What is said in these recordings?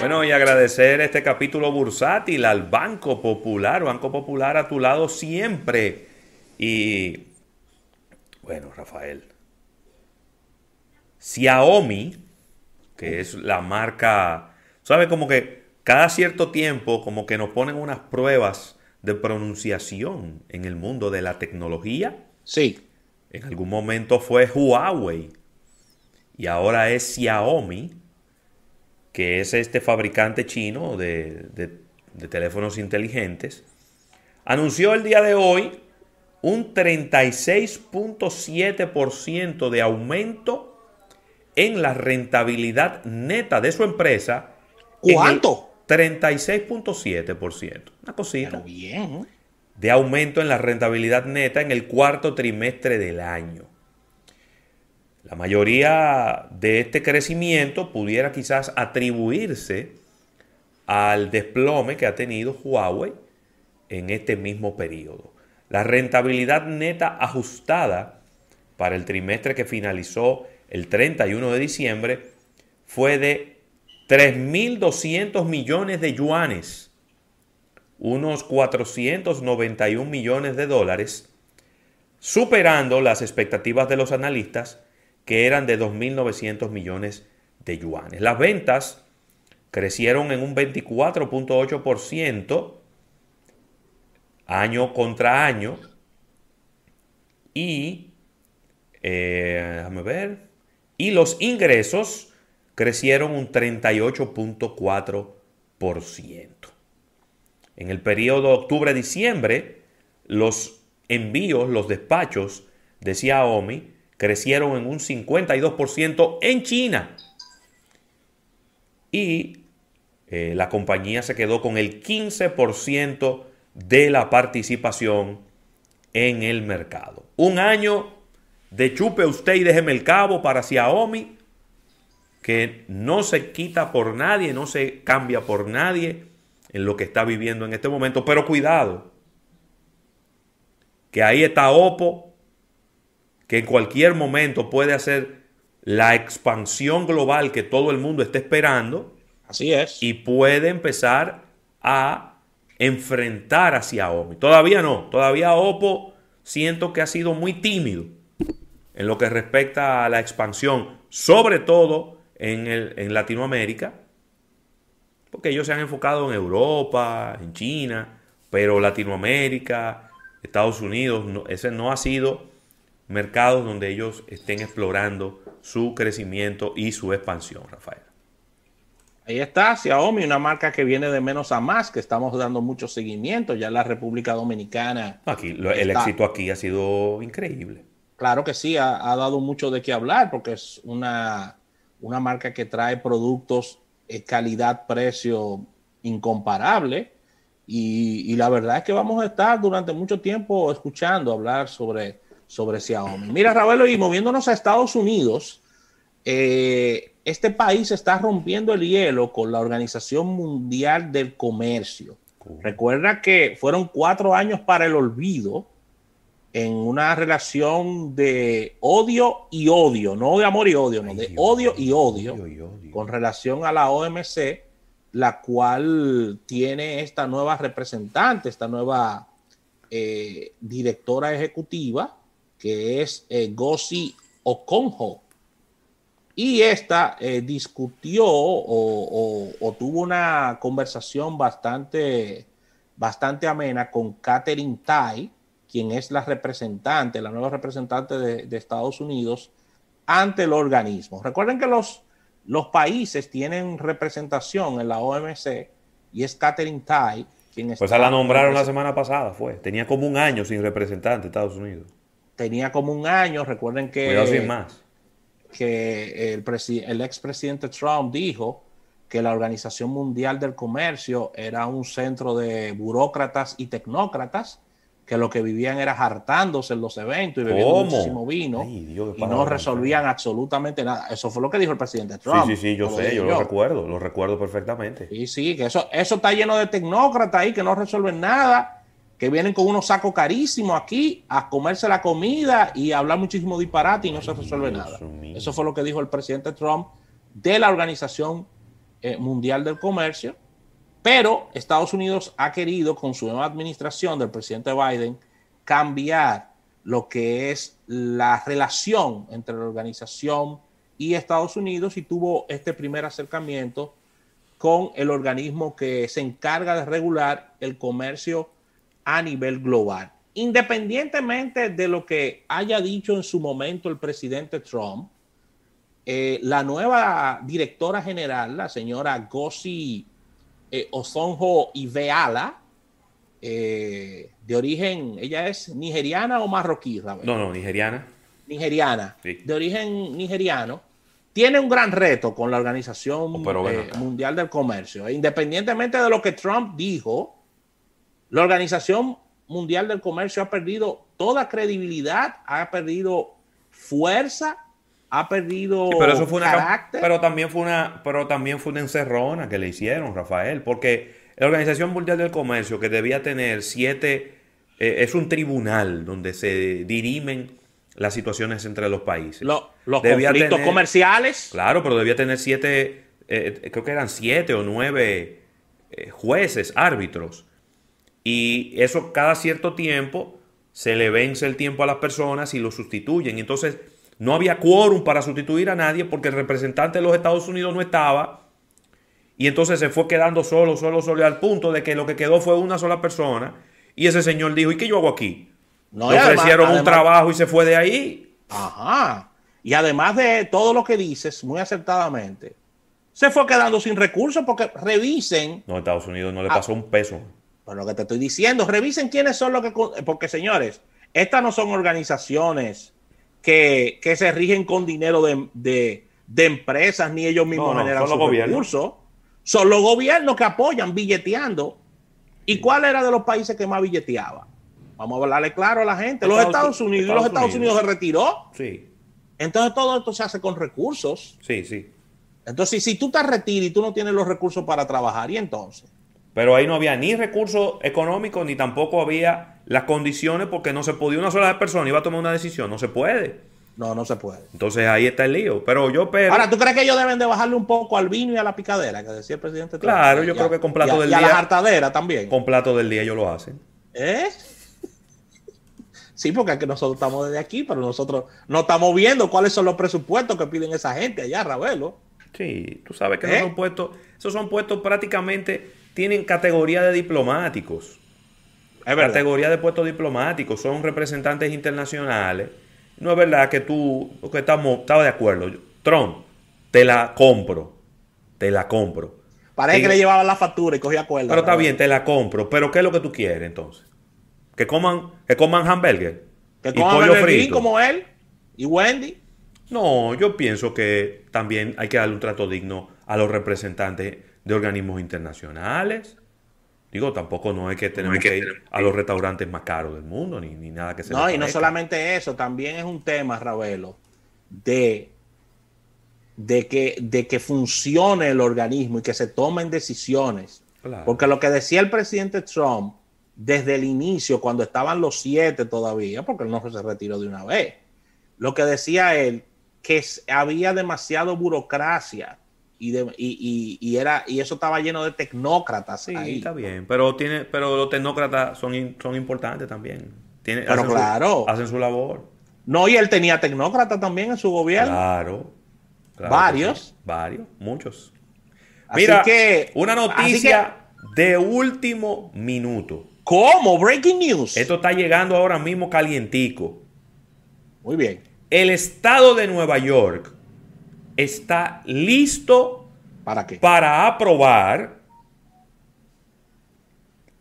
Bueno, y agradecer este capítulo bursátil al Banco Popular, Banco Popular a tu lado siempre. Y bueno, Rafael, Xiaomi, que es la marca, ¿sabe? Como que cada cierto tiempo, como que nos ponen unas pruebas de pronunciación en el mundo de la tecnología. Sí. En algún momento fue Huawei y ahora es Xiaomi que es este fabricante chino de, teléfonos inteligentes, anunció el día de hoy un 36.7% de aumento en la rentabilidad neta de su empresa. ¿Cuánto? 36.7%. Una cosita. bien. De aumento en la rentabilidad neta en el cuarto trimestre del año. La mayoría de este crecimiento pudiera quizás atribuirse al desplome que ha tenido Huawei en este mismo periodo. La rentabilidad neta ajustada para el trimestre que finalizó el 31 de diciembre fue de 3.200 millones de yuanes, unos 491 millones de dólares, superando las expectativas de los analistas que eran de 2.900 millones de yuanes. Las ventas crecieron en un 24.8% año contra año y, eh, ver, y los ingresos crecieron un 38.4%. En el periodo octubre-diciembre, los envíos, los despachos de Xiaomi crecieron en un 52% en China. Y eh, la compañía se quedó con el 15% de la participación en el mercado. Un año de chupe usted y déjeme el cabo para Xiaomi, que no se quita por nadie, no se cambia por nadie en lo que está viviendo en este momento. Pero cuidado, que ahí está Oppo, que en cualquier momento puede hacer la expansión global que todo el mundo está esperando. Así es. Y puede empezar a enfrentar a Xiaomi. Todavía no, todavía Oppo siento que ha sido muy tímido en lo que respecta a la expansión, sobre todo en, en Latinoamérica, porque ellos se han enfocado en Europa, en China, pero Latinoamérica, Estados Unidos, ese no ha sido mercados donde ellos estén explorando su crecimiento y su expansión, Rafael. Ahí está Xiaomi, una marca que viene de menos a más, que estamos dando mucho seguimiento. Ya en la República Dominicana. Aquí, el éxito aquí ha sido increíble. Claro que sí, ha, dado mucho de qué hablar porque es una, una marca que trae productos calidad-precio incomparable. Y, y la verdad es que vamos a estar durante mucho tiempo escuchando hablar sobre sobre Xiaomi. Mira, Ravelo, y moviéndonos a Estados Unidos, eh, este país está rompiendo el hielo con la Organización Mundial del Comercio. Recuerda que fueron cuatro años para el olvido en una relación de odio y odio, no de amor y odio, no, de odio y odio, con relación a la OMC, la cual tiene esta nueva representante, esta nueva eh, directora ejecutiva, que es eh, Gossi Okonjo. Y esta eh, discutió o, tuvo una conversación bastante, bastante amena con Catherine Tai, quien es la representante, la nueva representante de, Estados Unidos ante el organismo. Recuerden que los, los países tienen representación en la OMC y es Catherine Tai quien Pues la nombraron la semana pasada, fue. Tenía como un año sin representante Estados Unidos tenía como un año. Recuerden que, más. que el, el expresidente Trump dijo que la Organización Mundial del Comercio era un centro de burócratas y tecnócratas que lo que vivían era hartándose en los eventos y bebiendo muchísimo vino y no resolvían absolutamente nada. Eso fue lo que dijo el presidente Trump. Sí, sí, sí, yo sé, yo, lo recuerdo, lo recuerdo perfectamente. Sí, sí, que eso, eso está lleno de tecnócratas ahí que no resuelven nada que vienen con unos sacos carísimos aquí a comerse la comida y hablar muchísimo disparate y no se resuelve nada. Eso fue lo que dijo el presidente Trump de la Organización eh, Mundial del Comercio, pero Estados Unidos ha querido, con su nueva administración del presidente Biden, cambiar lo que es la relación entre la organización y Estados Unidos y tuvo este primer acercamiento con el organismo que se encarga de regular el comercio a nivel global. Independientemente de lo que haya dicho en su momento el presidente Trump, eh, la nueva directora general, la señora Gossi eh, Osonjo Iveala, eh, de origen, ella es nigeriana o marroquí, No, no, nigeriana. Nigeriana, de origen nigeriano, tiene un gran reto con la Organización oh, eh, Mundial del Comercio. E independientemente de lo que Trump dijo, la Organización Mundial del Comercio ha perdido toda credibilidad, ha perdido fuerza, ha perdido pero eso fue carácter. pero también fue una, pero también fue una encerrona que le hicieron, Rafael, porque la Organización Mundial del Comercio, que debía tener siete, eh, es un tribunal donde se dirimen las situaciones entre los países. los conflictos comerciales. Claro, pero debía tener siete, eh, creo que eran siete o nueve eh, jueces, árbitros. Y eso cada cierto tiempo se le vence el tiempo a las personas y lo sustituyen. Entonces no había quórum para sustituir a nadie porque el representante de los Estados Unidos no estaba. Y entonces se fue quedando solo, solo, solo, al punto de que lo que quedó fue una sola persona. Y ese señor dijo, ¿y qué yo hago aquí? No, Le ofrecieron un trabajo y se fue de ahí. Ajá. Y además de todo lo que dices, muy acertadamente, se fue quedando sin recursos porque revisen. No, Estados Unidos no le pasó un peso. Por lo que te estoy diciendo, revisen quiénes son los que. Porque, señores, estas no son organizaciones que, se rigen con dinero de, empresas ni ellos mismos generan sus recursos. Son los gobiernos que apoyan billeteando. ¿Y cuál era de los países que más billeteaba? Vamos a hablarle claro a la gente. Los Estados, Unidos, los Estados Unidos. se retiró. Sí. Entonces todo esto se hace con recursos. Sí, sí. Entonces, si tú te retiras y tú no tienes los recursos para trabajar, ¿y entonces? Pero ahí no había ni recursos económicos, ni tampoco había las condiciones porque no se podía una sola persona iba a tomar una decisión. No se puede. No, no se puede. Entonces ahí está el lío. Pero yo pero. Ahora, ¿tú crees que ellos deben de bajarle un poco al vino y a la picadera que decía el presidente Trump? Claro, yo creo que con plato del día. Y a la hartadera también. Con plato del día ellos lo hacen. ¿Eh? Sí, porque nosotros estamos desde aquí, pero nosotros no estamos viendo cuáles son los presupuestos que piden esa gente allá, Ravelo. Sí, tú sabes que esos ¿Eh? son puestos, esos son puestos prácticamente, tienen categoría de diplomáticos. Es categoría de puestos diplomáticos, son representantes internacionales. No es verdad que tú, que estamos, estaba de acuerdo. Trump, te la compro, te la compro. Parece que le llevaban la factura y cogía cuerda. Pero está bien, te la compro. Pero ¿qué es lo que tú quieres entonces? Que coman, que coman hamburger. Que coman pollo frito. como él y Wendy. No, yo pienso que también hay que darle un trato digno a los representantes de organismos internacionales. Digo, tampoco no es que tenemos que, ir a los restaurantes más caros del mundo, ni, nada que se No, y no solamente eso, también es un tema, Ravelo, de, de, que, de que funcione el organismo y que se tomen decisiones. Porque lo que decía el presidente Trump desde el inicio, cuando estaban los siete todavía, porque él no se retiró de una vez. Lo que decía él, que había demasiado burocracia y, y, era, y eso estaba lleno de tecnócratas. Sí, está bien, pero, tiene, pero los tecnócratas son, son importantes también. Tiene, pero claro. hacen su labor. No, y él tenía tecnócratas también en su gobierno. Claro. varios. varios, muchos. Mira, que, una noticia de último minuto. ¿Cómo? Breaking news. Esto está llegando ahora mismo calientico. Muy bien. El estado de Nueva York está listo ¿Para qué? Para aprobar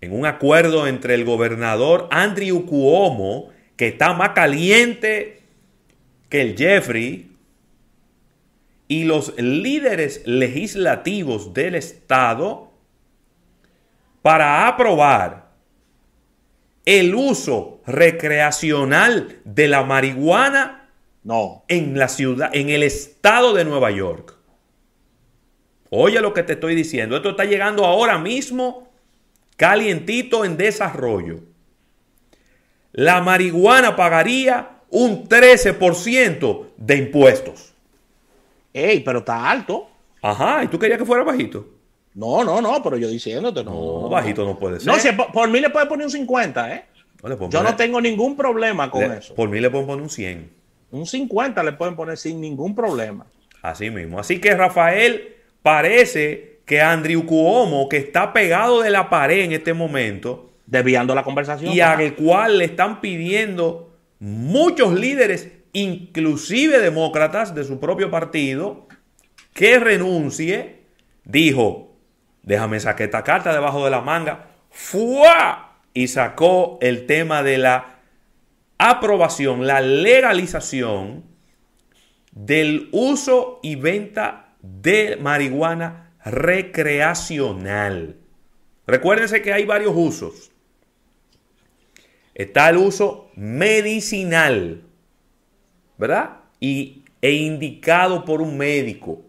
en un acuerdo entre el gobernador Andrew Cuomo, que está más caliente que el Jeffrey, y los líderes legislativos del estado para aprobar el uso recreacional de la marihuana no. en la ciudad, en el estado de Nueva York. Oye lo que te estoy diciendo. Esto está llegando ahora mismo calientito en desarrollo. La marihuana pagaría un 13% de impuestos. Ey, pero está alto. Ajá, ¿y tú querías que fuera bajito? No, no, no, pero yo diciéndote, no. No, bajito no puede ser. No, si por, por mí le puede poner un 50, ¿eh? No, Yo no tengo ningún problema con le- eso. Por mí le pueden poner un 100. Un 50 le pueden poner sin ningún problema. Así mismo. Así que Rafael parece que Andrew Cuomo, que está pegado de la pared en este momento, Desviando la conversación. y al cual le están pidiendo muchos líderes, inclusive demócratas de su propio partido, que renuncie, dijo, déjame sacar esta carta debajo de la manga, ¡fua! y sacó el tema de la aprobación, la legalización del uso y venta de marihuana recreacional. Recuérdense que hay varios usos. Está el uso medicinal, ¿verdad? Y, e indicado por un médico.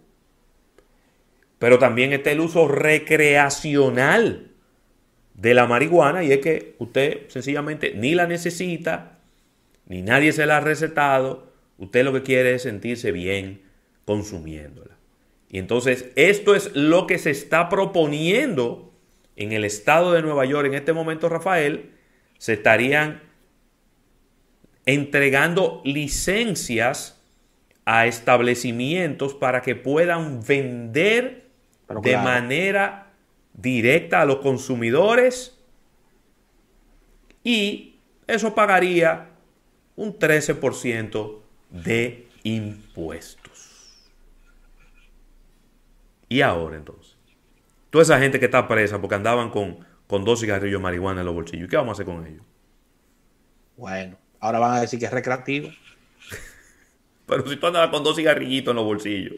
Pero también está el uso recreacional de la marihuana y es que usted sencillamente ni la necesita, ni nadie se la ha recetado, usted lo que quiere es sentirse bien consumiéndola. Y entonces esto es lo que se está proponiendo en el estado de Nueva York en este momento, Rafael, se estarían entregando licencias a establecimientos para que puedan vender Pero de claro. manera directa a los consumidores y eso pagaría un 13% de impuestos. ¿Y ahora entonces? Toda esa gente que está presa porque andaban con, con dos cigarrillos de marihuana en los bolsillos, ¿qué vamos a hacer con ellos? Bueno, ahora van a decir que es recreativo. Pero si tú andabas con dos cigarrillitos en los bolsillos.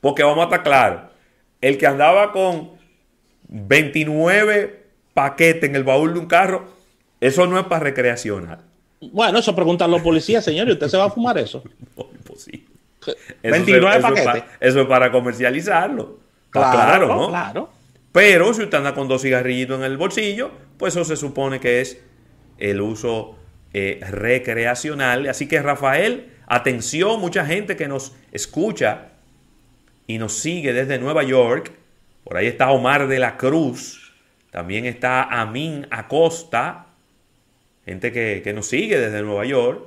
Porque vamos a estar claros. El que andaba con 29 paquetes en el baúl de un carro, eso no es para recreacional. Bueno, eso preguntan los policías, señor, ¿y usted se va a fumar eso? No, imposible. 29 eso, es paquetes. para, eso es para comercializarlo. Claro, claro, ¿no? claro. Pero si usted anda con dos cigarrillitos en el bolsillo, pues eso se supone que es el uso eh, recreacional. Así que Rafael, atención, mucha gente que nos escucha y nos sigue desde Nueva York. Por ahí está Omar de la Cruz. También está Amin Acosta. Gente que, que nos sigue desde Nueva York.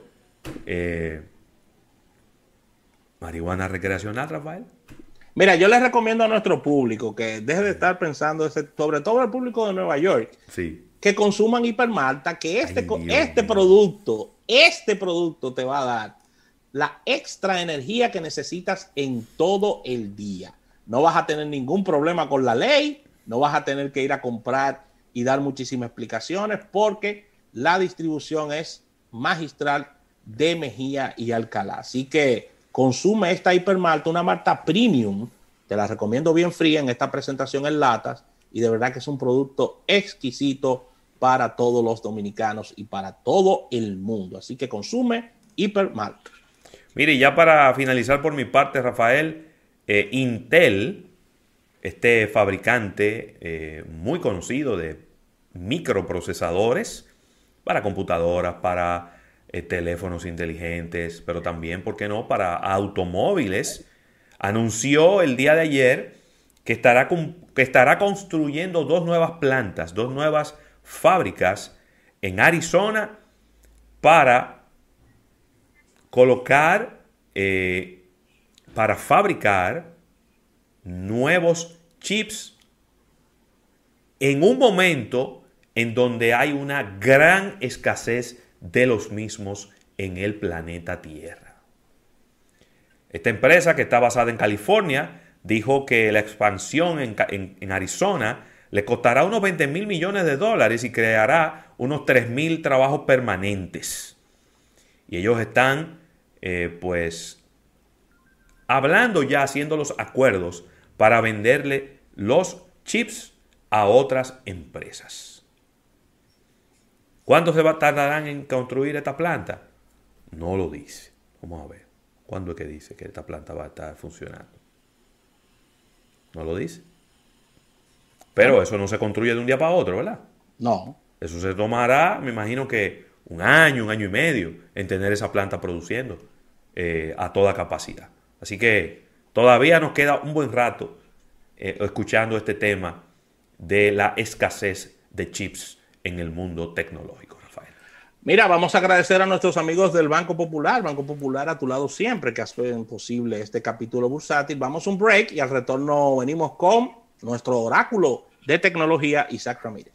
Eh, marihuana recreacional, Rafael. Mira, yo les recomiendo a nuestro público que deje de estar pensando, ese- sobre todo el público de Nueva York, Sí. que consuman hipermalta, que este, Ay, co- Dios este producto, este producto te va a dar la extra energía que necesitas en todo el día. No vas a tener ningún problema con la ley, no vas a tener que ir a comprar y dar muchísimas explicaciones porque la distribución es magistral de Mejía y Alcalá. Así que consume esta hipermalta, una malta premium, te la recomiendo bien fría en esta presentación en latas y de verdad que es un producto exquisito para todos los dominicanos y para todo el mundo. Así que consume hipermalta. Mire, ya para finalizar por mi parte, Rafael, eh, Intel, este fabricante eh, muy conocido de microprocesadores para computadoras, para eh, teléfonos inteligentes, pero también, ¿por qué no?, para automóviles, anunció el día de ayer que estará, que estará construyendo dos nuevas plantas, dos nuevas fábricas en Arizona para colocar, eh, para fabricar nuevos chips en un momento en donde hay una gran escasez de los mismos en el planeta Tierra. Esta empresa, que está basada en California, dijo que la expansión en, Arizona le costará unos 20 mil millones de dólares y creará unos 3 mil trabajos permanentes. Y ellos están, eh, pues, hablando ya, haciendo los acuerdos para venderle los chips a otras empresas. ¿Cuánto se va, tardarán en construir esta planta? No lo dice. Vamos a ver. ¿Cuándo es que dice que esta planta va a estar funcionando? No lo dice. Pero eso no se construye de un día para otro, ¿verdad? No, Eso se tomará, me imagino que un año, un año y medio en tener esa planta produciendo eh, a toda capacidad. Así que todavía nos queda un buen rato eh, escuchando este tema de la escasez de chips en el mundo tecnológico, Rafael. Mira, vamos a agradecer a nuestros amigos del Banco Popular, Banco Popular a tu lado siempre, que hacen posible este capítulo bursátil. Vamos a un break y al retorno venimos con nuestro oráculo de tecnología, Isaac Ramírez.